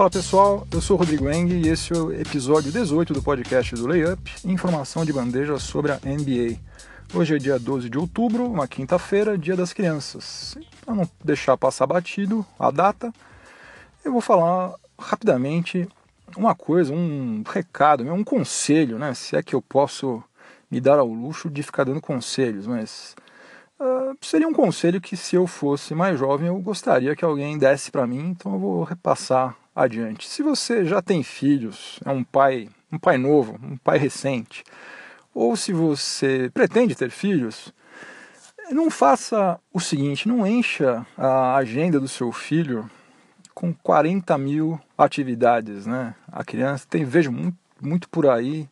Fala pessoal, eu sou o Rodrigo Eng e esse é o episódio 18 do podcast do Layup, informação de bandeja sobre a NBA. Hoje é dia 12 de outubro, uma quinta-feira, dia das crianças. Para não deixar passar batido a data, eu vou falar rapidamente uma coisa, um recado, um conselho, né? Se é que eu posso me dar ao luxo de ficar dando conselhos, mas uh, seria um conselho que se eu fosse mais jovem eu gostaria que alguém desse para mim, então eu vou repassar adiante. Se você já tem filhos, é um pai, um pai novo, um pai recente, ou se você pretende ter filhos, não faça o seguinte, não encha a agenda do seu filho com 40 mil atividades, né? A criança tem, vejo muito, muito por aí,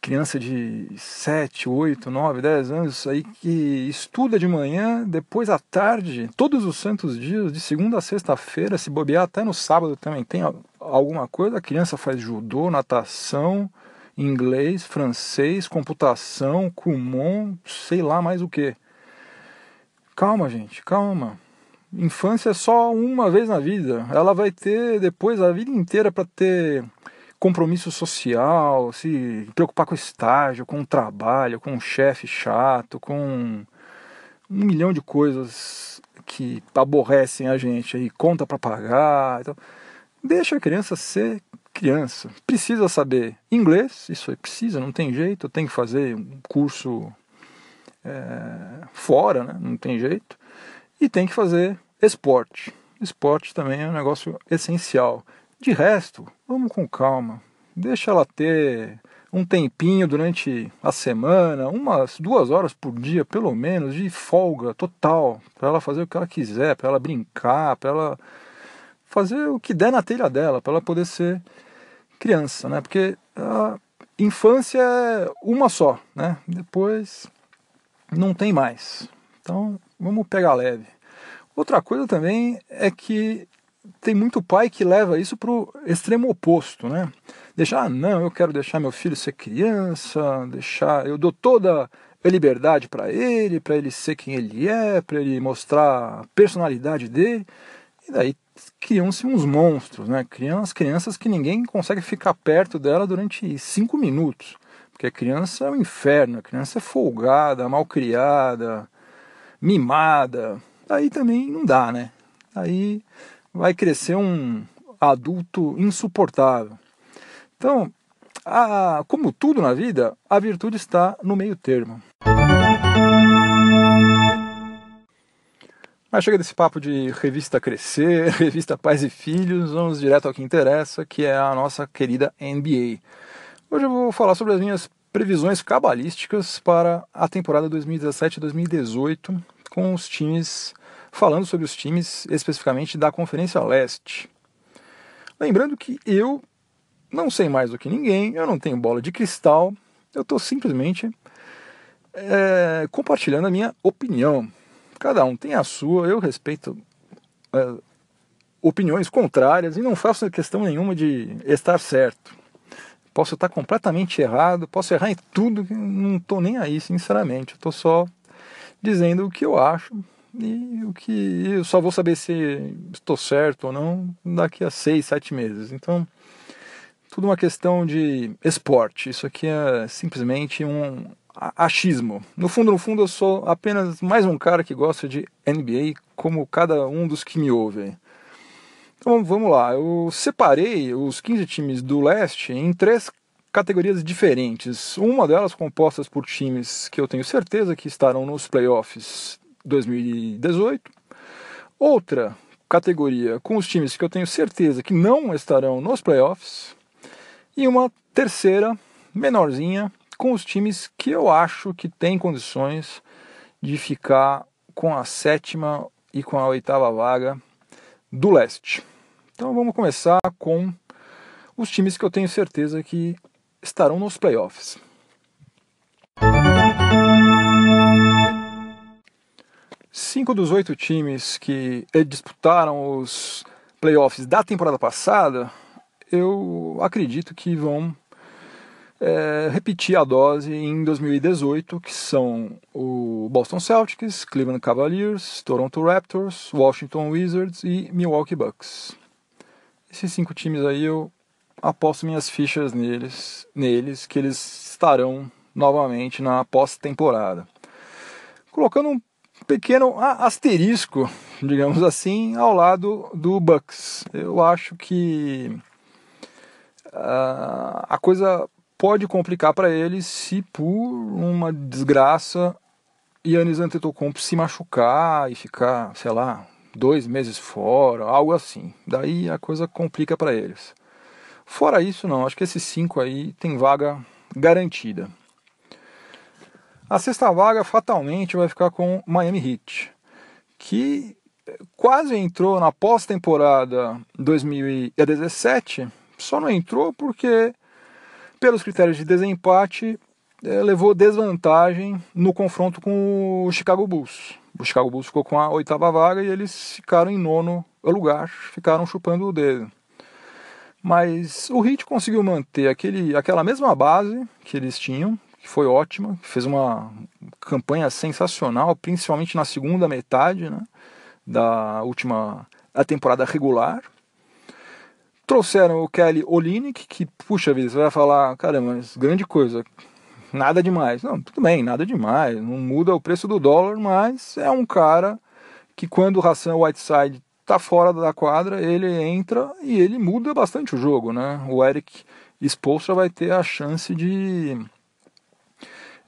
criança de 7, 8, 9, 10 anos aí que estuda de manhã, depois à tarde, todos os santos dias, de segunda a sexta-feira, se bobear até no sábado também tem alguma coisa, a criança faz judô, natação, inglês, francês, computação, Kumon, sei lá mais o que. Calma, gente, calma. Infância é só uma vez na vida. Ela vai ter depois a vida inteira para ter compromisso social, se preocupar com o estágio, com o trabalho, com um chefe chato, com um milhão de coisas que aborrecem a gente aí, conta para pagar. Então, deixa a criança ser criança. Precisa saber inglês, isso aí precisa, não tem jeito, tem que fazer um curso é, fora, né? não tem jeito. E tem que fazer esporte. Esporte também é um negócio essencial. De resto, vamos com calma. Deixa ela ter um tempinho durante a semana, umas duas horas por dia, pelo menos, de folga total, para ela fazer o que ela quiser, para ela brincar, para ela fazer o que der na telha dela, para ela poder ser criança, né? Porque a infância é uma só, né? Depois não tem mais. Então, vamos pegar leve. Outra coisa também é que tem muito pai que leva isso para o extremo oposto, né? Deixar, ah, não, eu quero deixar meu filho ser criança, deixar, eu dou toda a liberdade para ele, para ele ser quem ele é, para ele mostrar a personalidade dele. E daí criam-se uns monstros, né? Criam as crianças que ninguém consegue ficar perto dela durante cinco minutos. Porque a criança é um inferno, a criança é folgada, mal criada, mimada. Aí também não dá, né? Aí vai crescer um adulto insuportável. Então, a, como tudo na vida, a virtude está no meio termo. Mas chega desse papo de revista Crescer, revista Pais e Filhos, vamos direto ao que interessa, que é a nossa querida NBA. Hoje eu vou falar sobre as minhas previsões cabalísticas para a temporada 2017-2018, com os times falando sobre os times especificamente da Conferência Leste. Lembrando que eu não sei mais do que ninguém, eu não tenho bola de cristal, eu estou simplesmente é, compartilhando a minha opinião. Cada um tem a sua, eu respeito é, opiniões contrárias e não faço questão nenhuma de estar certo. Posso estar completamente errado, posso errar em tudo, não estou nem aí, sinceramente. Estou só dizendo o que eu acho e o que eu só vou saber se estou certo ou não daqui a seis, sete meses. Então, tudo uma questão de esporte. Isso aqui é simplesmente um achismo. No fundo, no fundo, eu sou apenas mais um cara que gosta de NBA, como cada um dos que me ouvem. Então vamos lá, eu separei os 15 times do leste em três categorias diferentes. Uma delas compostas por times que eu tenho certeza que estarão nos playoffs 2018. Outra categoria com os times que eu tenho certeza que não estarão nos playoffs. E uma terceira, menorzinha, com os times que eu acho que têm condições de ficar com a sétima e com a oitava vaga do leste. Então vamos começar com os times que eu tenho certeza que estarão nos playoffs. Cinco dos oito times que disputaram os playoffs da temporada passada, eu acredito que vão é, repetir a dose em 2018, que são o Boston Celtics, Cleveland Cavaliers, Toronto Raptors, Washington Wizards e Milwaukee Bucks. Esses cinco times aí eu aposto minhas fichas neles, neles que eles estarão novamente na pós-temporada. Colocando um pequeno asterisco, digamos assim, ao lado do Bucks. Eu acho que uh, a coisa pode complicar para eles se por uma desgraça Yannis Antetokounmpo se machucar e ficar, sei lá, dois meses fora, algo assim. Daí a coisa complica para eles. Fora isso, não. Acho que esses cinco aí tem vaga garantida. A sexta vaga fatalmente vai ficar com Miami Heat, que quase entrou na pós-temporada 2017, só não entrou porque, pelos critérios de desempate, é, levou desvantagem no confronto com o Chicago Bulls. O Chicago Bulls ficou com a oitava vaga e eles ficaram em nono lugar, ficaram chupando o dedo. Mas o Heat conseguiu manter aquele, aquela mesma base que eles tinham, que foi ótima, fez uma campanha sensacional, principalmente na segunda metade né, da última temporada regular. Trouxeram o Kelly Olynyk, que, puxa vida, você vai falar, caramba, grande coisa, nada demais. Não, tudo bem, nada demais, não muda o preço do dólar, mas é um cara que quando o Hassan Whiteside está fora da quadra, ele entra e ele muda bastante o jogo, né? O Eric Spolstra vai ter a chance de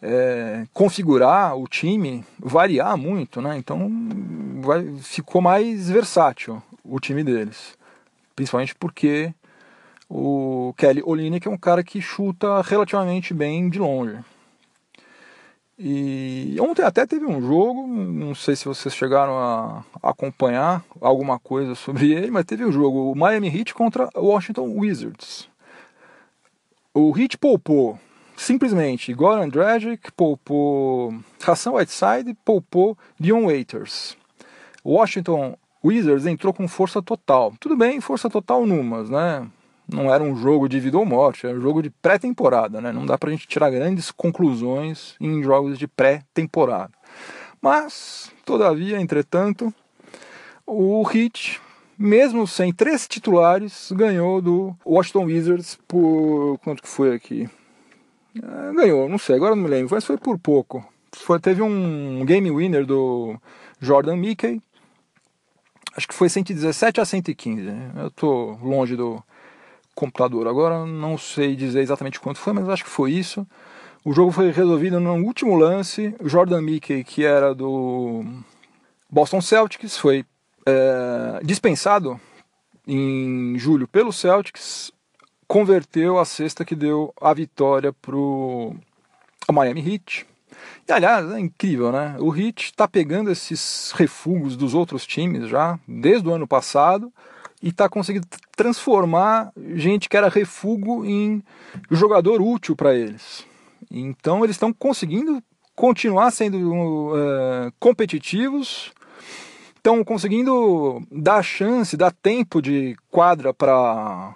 é, configurar o time, variar muito, né? Então vai, ficou mais versátil o time deles, principalmente porque o Kelly Olynyk é um cara que chuta relativamente bem de longe. E ontem até teve um jogo, não sei se vocês chegaram a acompanhar alguma coisa sobre ele, mas teve um jogo, o Miami Heat contra o Washington Wizards. O Heat poupou simplesmente Goran Dragic, poupou Hassan Whiteside, poupou Dion Waiters. Washington Wizards entrou com força total. Tudo bem, força total numas, né? não era um jogo de vida ou morte, era um jogo de pré-temporada, né? Não dá pra gente tirar grandes conclusões em jogos de pré-temporada. Mas, todavia, entretanto, o Heat, mesmo sem três titulares, ganhou do Washington Wizards por quanto que foi aqui? É, ganhou, não sei, agora não me lembro, mas foi por pouco. Foi, teve um game winner do Jordan Mickey. Acho que foi 117 a 115. Né? Eu tô longe do computador. Agora não sei dizer exatamente quanto foi, mas acho que foi isso. O jogo foi resolvido no último lance. Jordan Mickey, que era do Boston Celtics, foi é, dispensado em julho pelo Celtics, converteu a cesta que deu a vitória para o Miami Heat. E aliás, é incrível, né? O Heat está pegando esses refugos dos outros times já desde o ano passado e está conseguindo transformar gente que era refúgio em jogador útil para eles. Então eles estão conseguindo continuar sendo uh, competitivos, estão conseguindo dar chance, dar tempo de quadra para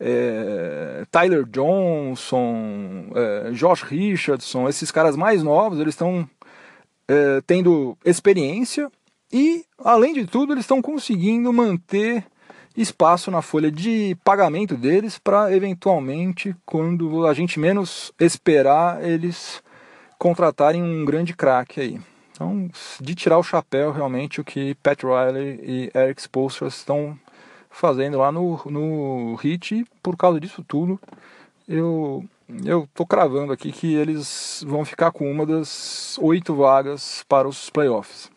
é, Tyler Johnson, é, Josh Richardson, esses caras mais novos, eles estão é, tendo experiência e, além de tudo, eles estão conseguindo manter espaço na folha de pagamento deles para eventualmente, quando a gente menos esperar, eles contratarem um grande craque aí. Então, de tirar o chapéu realmente o que Pat Riley e Eric Spoelstra estão fazendo lá no, no Hit, por causa disso tudo, eu eu tô cravando aqui que eles vão ficar com uma das oito vagas para os playoffs.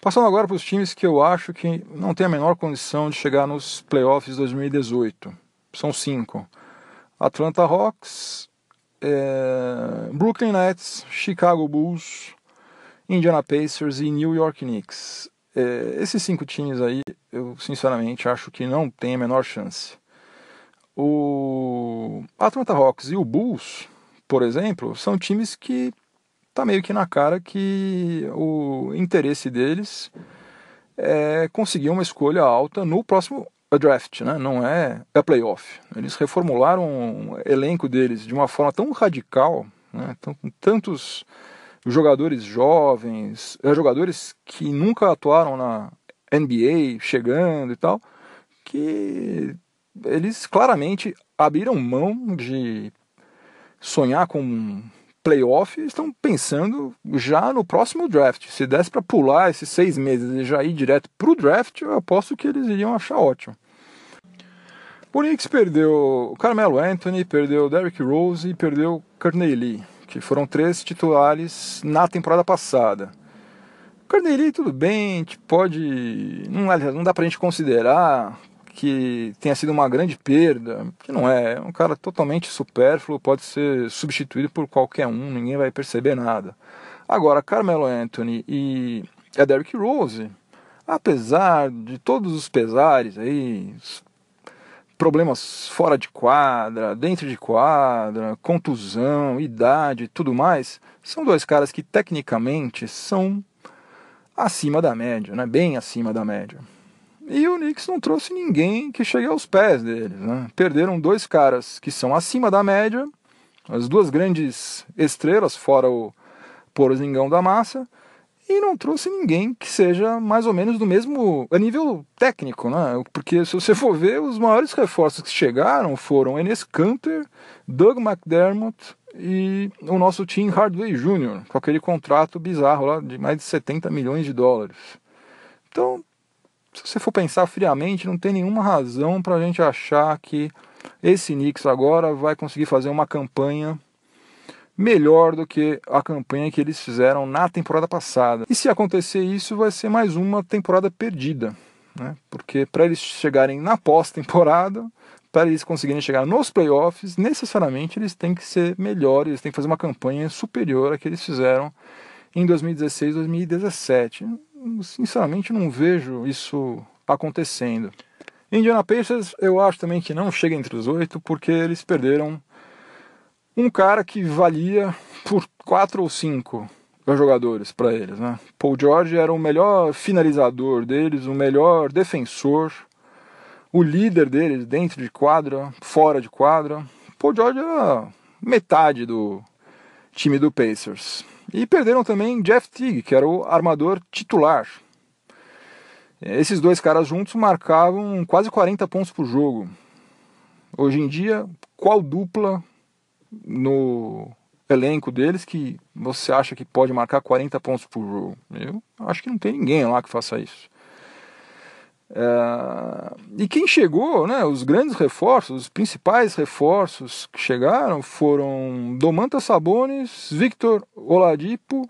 Passando agora para os times que eu acho que não tem a menor condição de chegar nos playoffs 2018. São cinco: Atlanta Hawks, é, Brooklyn Nets, Chicago Bulls, Indiana Pacers e New York Knicks. É, esses cinco times aí, eu sinceramente acho que não tem a menor chance. O Atlanta Hawks e o Bulls, por exemplo, são times que tá meio que na cara que o interesse deles é conseguir uma escolha alta no próximo draft, né? não é a playoff. Eles reformularam o elenco deles de uma forma tão radical, né? tão, com tantos jogadores jovens, é, jogadores que nunca atuaram na NBA chegando e tal, que eles claramente abriram mão de sonhar com playoff estão pensando já no próximo draft. Se desse para pular esses seis meses e já ir direto para o draft, eu aposto que eles iriam achar ótimo. O Knicks perdeu Carmelo Anthony, perdeu Derrick Rose e perdeu Courtney Lee, que foram três titulares na temporada passada. Courtney Lee, tudo bem, pode. Não, não dá pra gente considerar que tenha sido uma grande perda, que não é, é um cara totalmente supérfluo, pode ser substituído por qualquer um, ninguém vai perceber nada. Agora, Carmelo Anthony e a Derrick Rose, apesar de todos os pesares aí, problemas fora de quadra, dentro de quadra, contusão, idade, tudo mais, são dois caras que tecnicamente são acima da média, né? bem acima da média. E o Knicks não trouxe ninguém que chegue aos pés deles. Né? Perderam dois caras que são acima da média, as duas grandes estrelas, fora o Porzingão da massa, e não trouxe ninguém que seja mais ou menos do mesmo a nível técnico, né? Porque se você for ver, os maiores reforços que chegaram foram Enes Kanter, Doug McDermott e o nosso Tim Hardaway Jr., com aquele contrato bizarro lá de mais de 70 milhões de dólares. Então, se você for pensar friamente, não tem nenhuma razão para a gente achar que esse Knicks agora vai conseguir fazer uma campanha melhor do que a campanha que eles fizeram na temporada passada. E se acontecer isso, vai ser mais uma temporada perdida, né? Porque para eles chegarem na pós-temporada, para eles conseguirem chegar nos playoffs, necessariamente eles têm que ser melhores, têm que fazer uma campanha superior à que eles fizeram em 2016, 2017 sinceramente não vejo isso acontecendo. Indiana Pacers eu acho também que não chega entre os oito porque eles perderam um cara que valia por quatro ou cinco jogadores para eles. Né? Paul George era o melhor finalizador deles, o melhor defensor, o líder deles dentro de quadra, fora de quadra. Paul George era metade do time do Pacers. E perderam também Jeff Teague, que era o armador titular. Esses dois caras juntos marcavam quase 40 pontos por jogo. Hoje em dia, qual dupla no elenco deles que você acha que pode marcar 40 pontos por jogo? Eu acho que não tem ninguém lá que faça isso. É, e quem chegou, né, os grandes reforços, os principais reforços que chegaram foram Domantas Sabonis, Victor Oladipo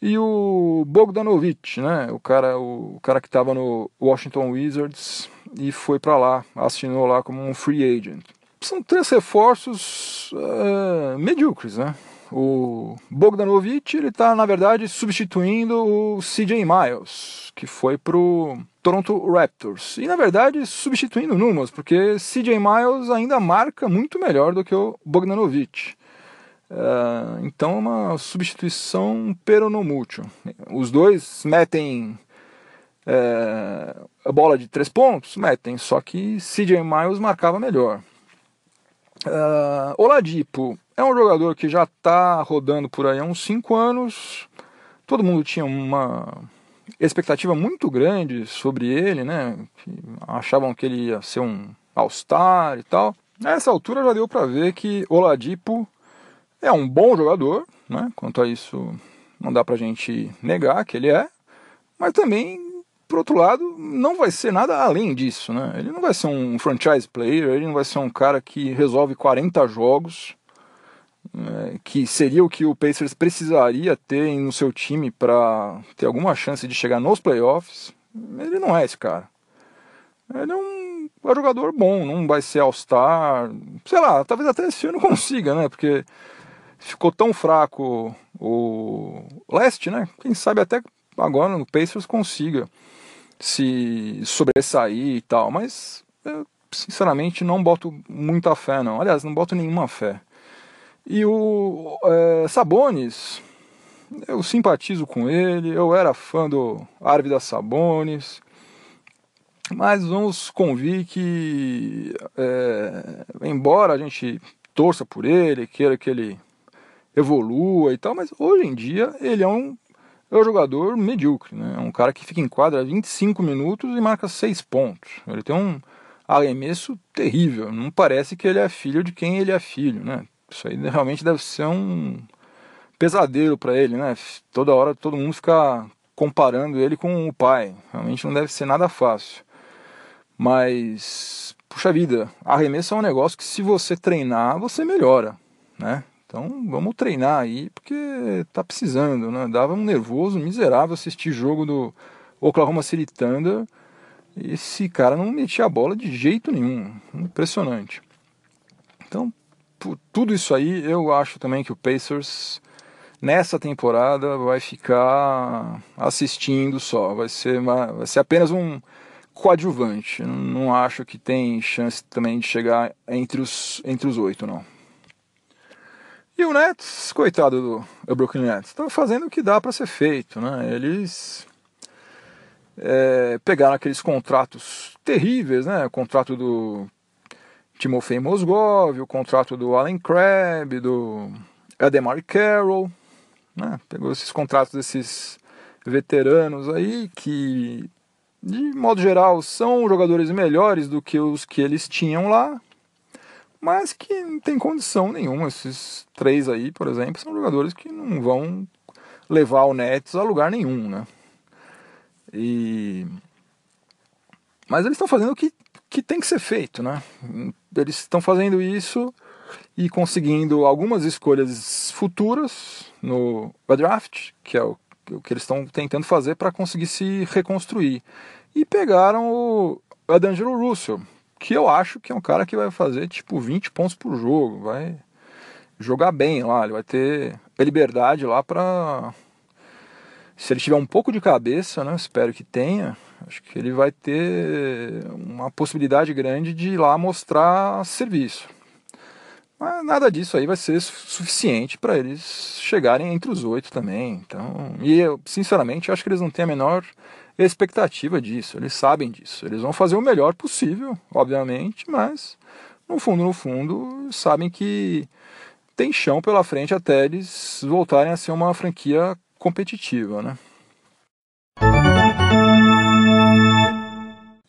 e o Bogdanovic, né, o cara, o, cara que estava no Washington Wizards e foi para lá, assinou lá como um free agent. São três reforços é, medíocres, né? O Bogdanovic ele está na verdade substituindo o CJ Miles, que foi pro Toronto Raptors. E na verdade substituindo Numas, porque CJ Miles ainda marca muito melhor do que o Bogdanovic. Uh, então é uma substituição peronomútil. Os dois metem uh, a bola de três pontos? Metem, só que CJ Miles marcava melhor. Uh, Oladipo é um jogador que já está rodando por aí há uns 5 anos. Todo mundo tinha uma expectativa muito grande sobre ele, né? Achavam que ele ia ser um All-Star e tal. Nessa altura já deu para ver que Oladipo é um bom jogador, né? Quanto a isso, não dá pra gente negar que ele é. Mas também, por outro lado, não vai ser nada além disso, né? Ele não vai ser um franchise player, ele não vai ser um cara que resolve 40 jogos é, que seria o que o Pacers precisaria ter no seu time para ter alguma chance de chegar nos playoffs, ele não é esse cara. Ele é um, é um jogador bom, não vai ser All-Star, sei lá, talvez até esse ano consiga, né? Porque ficou tão fraco o leste, né? Quem sabe até agora no Pacers consiga se sobressair e tal, mas eu, sinceramente não boto muita fé não. Aliás, não boto nenhuma fé. E o é, Sabonis, eu simpatizo com ele, eu era fã do Arvidas Sabonis, mas vamos convir que, é, embora a gente torça por ele, queira que ele evolua e tal, mas hoje em dia ele é um é um jogador medíocre, né? É um cara que fica em quadra 25 minutos e marca 6 pontos. Ele tem um arremesso terrível. Não parece que ele é filho de quem ele é filho, né? Isso aí realmente deve ser um pesadelo para ele, né? Toda hora todo mundo fica comparando ele com o pai. Realmente não deve ser nada fácil. Mas, puxa vida, arremesso é um negócio que se você treinar, você melhora, né? Então vamos treinar aí, porque tá precisando, né? Dava um nervoso miserável assistir jogo do Oklahoma City Thunder. Esse cara não metia a bola de jeito nenhum. Impressionante. Então, por tudo isso aí, eu acho também que o Pacers nessa temporada vai ficar assistindo só. Vai ser, uma, vai ser apenas um coadjuvante. Não acho que tem chance também de chegar entre os, entre os oito, não. E o Nets, coitado do Brooklyn Nets, está fazendo o que dá para ser feito. Né? Eles é, pegaram aqueles contratos terríveis, né? o contrato do Timofey Mozgov, o contrato do Allen Crabbe, do Ademar Carroll, né? pegou esses contratos desses veteranos aí que, de modo geral, são jogadores melhores do que os que eles tinham lá, mas que não tem condição nenhuma. Esses três aí, por exemplo, são jogadores que não vão levar o Nets a lugar nenhum, né? E... Mas eles estão fazendo o que, que tem que ser feito, né? Eles estão fazendo isso e conseguindo algumas escolhas futuras no draft, que é o, o que eles estão tentando fazer para conseguir se reconstruir. E pegaram o Adangelo Russell, que eu acho que é um cara que vai fazer tipo 20 pontos por jogo, vai jogar bem lá, ele vai ter liberdade lá para se ele tiver um pouco de cabeça, né, espero que tenha, acho que ele vai ter uma possibilidade grande de ir lá mostrar serviço. Mas nada disso aí vai ser suficiente para eles chegarem entre os oito também. Então, e eu, sinceramente, acho que eles não têm a menor expectativa disso. Eles sabem disso. Eles vão fazer o melhor possível, obviamente, mas no fundo, no fundo, sabem que tem chão pela frente até eles voltarem a ser uma franquia competitiva, né?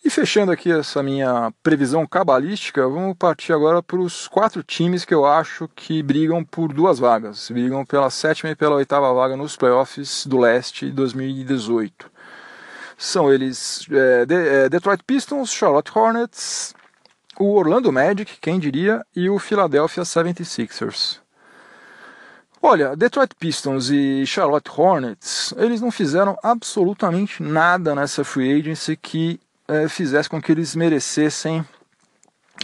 E fechando aqui essa minha previsão cabalística, vamos partir agora para os quatro times que eu acho que brigam por duas vagas. Brigam pela sétima e pela oitava vaga nos playoffs do leste 2018. São eles é, de, é, Detroit Pistons, Charlotte Hornets, o Orlando Magic, quem diria, e o Philadelphia 76ers. Olha, Detroit Pistons e Charlotte Hornets, eles não fizeram absolutamente nada nessa free agency que é, fizesse com que eles merecessem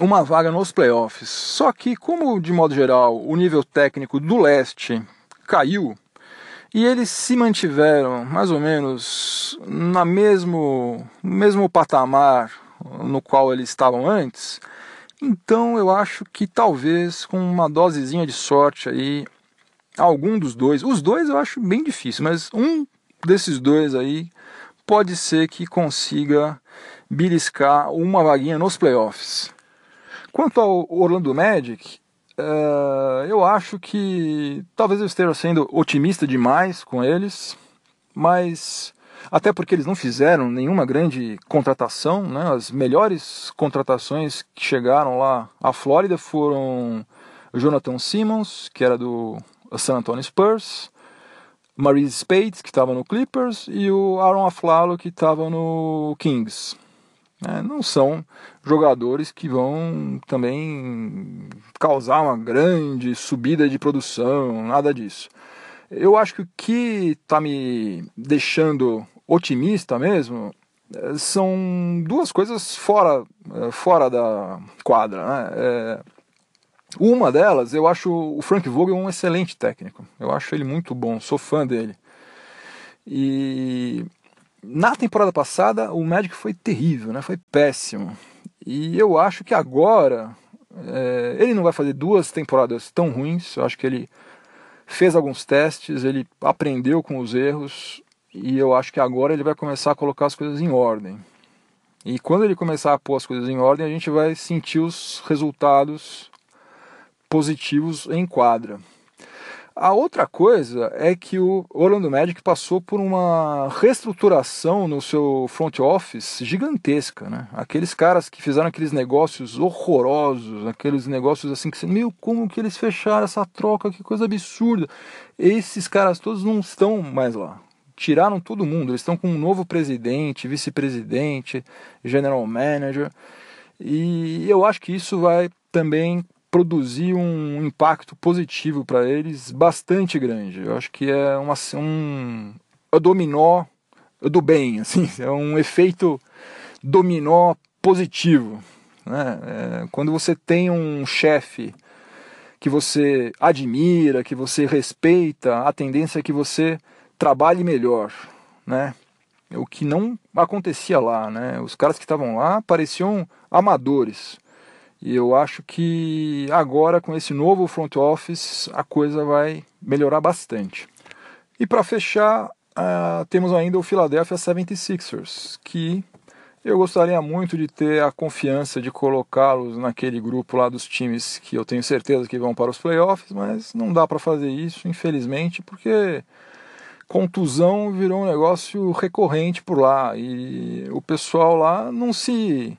uma vaga nos playoffs. Só que, como de modo geral o nível técnico do leste caiu e eles se mantiveram mais ou menos na mesmo mesmo patamar no qual eles estavam antes, então eu acho que talvez com uma dosezinha de sorte aí algum dos dois, os dois eu acho bem difícil, mas um desses dois aí pode ser que consiga beliscar uma vaguinha nos playoffs. Quanto ao Orlando Magic, uh, eu acho que talvez eu esteja sendo otimista demais com eles, mas até porque eles não fizeram nenhuma grande contratação, né? as melhores contratações que chegaram lá à Flórida foram Jonathan Simmons, que era do San Antonio Spurs, Maurice Spades, que estava no Clippers, e o Aaron Aflalo, que estava no Kings. É, não são jogadores que vão também causar uma grande subida de produção, nada disso. Eu acho que o que está me deixando otimista mesmo é, são duas coisas fora, é, fora da quadra. Né? É, uma delas, eu acho o Frank Vogel um excelente técnico. Eu acho ele muito bom, sou fã dele. E na temporada passada o Magic foi terrível, né? Foi péssimo. E eu acho que agora é, ele não vai fazer duas temporadas tão ruins. Eu acho que ele fez alguns testes, ele aprendeu com os erros e eu acho que agora ele vai começar a colocar as coisas em ordem. E quando ele começar a pôr as coisas em ordem, a gente vai sentir os resultados positivos em quadra. A outra coisa é que o Orlando Magic passou por uma reestruturação no seu front office gigantesca, né? Aqueles caras que fizeram aqueles negócios horrorosos, aqueles negócios assim que você, meu, como que eles fecharam essa troca, que coisa absurda. Esses caras todos não estão mais lá. Tiraram todo mundo, eles estão com um novo presidente, vice-presidente, general manager. E eu acho que isso vai também produzir um impacto positivo para eles bastante grande. Eu acho que é uma, um dominó do bem, assim, é um efeito dominó positivo. Né? É, quando você tem um chefe que você admira, que você respeita, a tendência é que você trabalhe melhor, né? O que não acontecia lá, né? Os caras que estavam lá pareciam amadores. E eu acho que agora, com esse novo front office, a coisa vai melhorar bastante. E para fechar, uh, temos ainda o Philadelphia 76ers, que eu gostaria muito de ter a confiança de colocá-los naquele grupo lá dos times que eu tenho certeza que vão para os playoffs, mas não dá para fazer isso, infelizmente, porque contusão virou um negócio recorrente por lá e o pessoal lá não se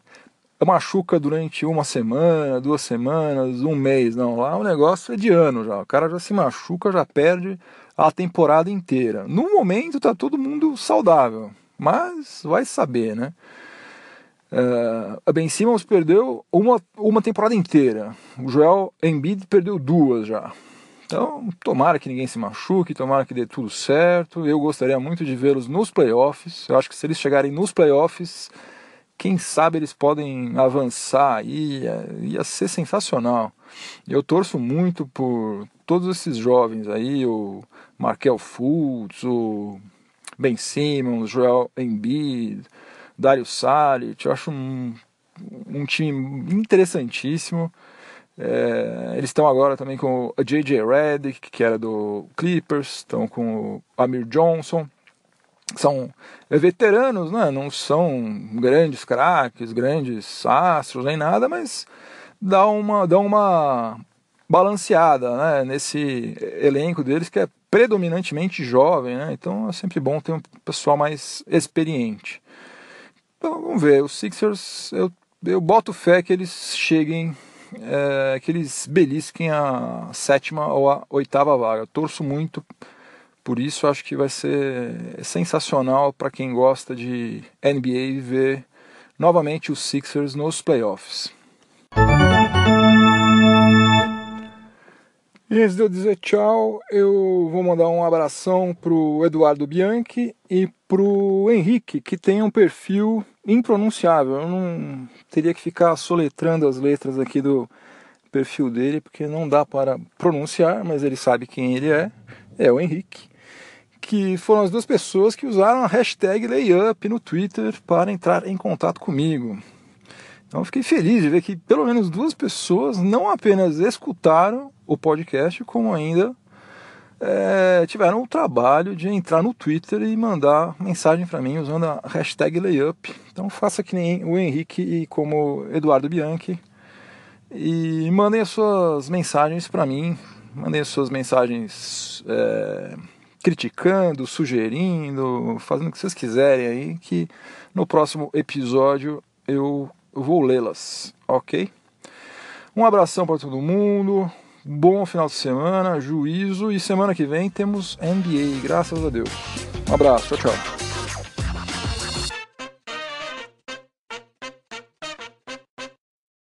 machuca durante uma semana, duas semanas, um mês, não. Lá o negócio é de ano já. O cara já se machuca, já perde a temporada inteira. No momento tá todo mundo saudável, mas vai saber, né? Uh, Ben Simmons perdeu uma, uma temporada inteira. O Joel Embiid perdeu duas já. Então, tomara que ninguém se machuque, tomara que dê tudo certo. Eu gostaria muito de vê-los nos playoffs. Eu acho que se eles chegarem nos playoffs, quem sabe eles podem avançar e ia, ia ser sensacional. Eu torço muito por todos esses jovens aí, o Markel Fultz, o Ben Simmons, Joel Embiid, Dario Saric, eu acho um, um time interessantíssimo. É, eles estão agora também com o J.J. Redick, que era do Clippers, estão com o Amir Johnson são veteranos, né? não são grandes craques, grandes astros nem nada, mas dá uma, dá uma balanceada né? nesse elenco deles que é predominantemente jovem, né? então é sempre bom ter um pessoal mais experiente. Então vamos ver, os Sixers, eu, eu boto fé que eles cheguem, é, que eles belisquem a sétima ou a oitava vaga. Eu torço muito por isso acho que vai ser sensacional para quem gosta de NBA ver novamente os Sixers nos playoffs. E antes de eu dizer tchau, eu vou mandar um abração pro Eduardo Bianchi e pro Henrique, que tem um perfil impronunciável. Eu não teria que ficar soletrando as letras aqui do perfil dele, porque não dá para pronunciar, mas ele sabe quem ele é. É o Henrique que foram as duas pessoas que usaram a hashtag layup no Twitter para entrar em contato comigo. Então fiquei feliz de ver que pelo menos duas pessoas não apenas escutaram o podcast, como ainda é, tiveram o trabalho de entrar no Twitter e mandar mensagem para mim usando a hashtag layup. Então faça que nem o Henrique e como Eduardo Bianchi e mandem as suas mensagens para mim, mandem as suas mensagens. É, criticando, sugerindo, fazendo o que vocês quiserem aí, que no próximo episódio eu vou lê-las, ok? Um abração para todo mundo, bom final de semana, juízo e semana que vem temos NBA, graças a Deus. Um abraço, tchau, tchau.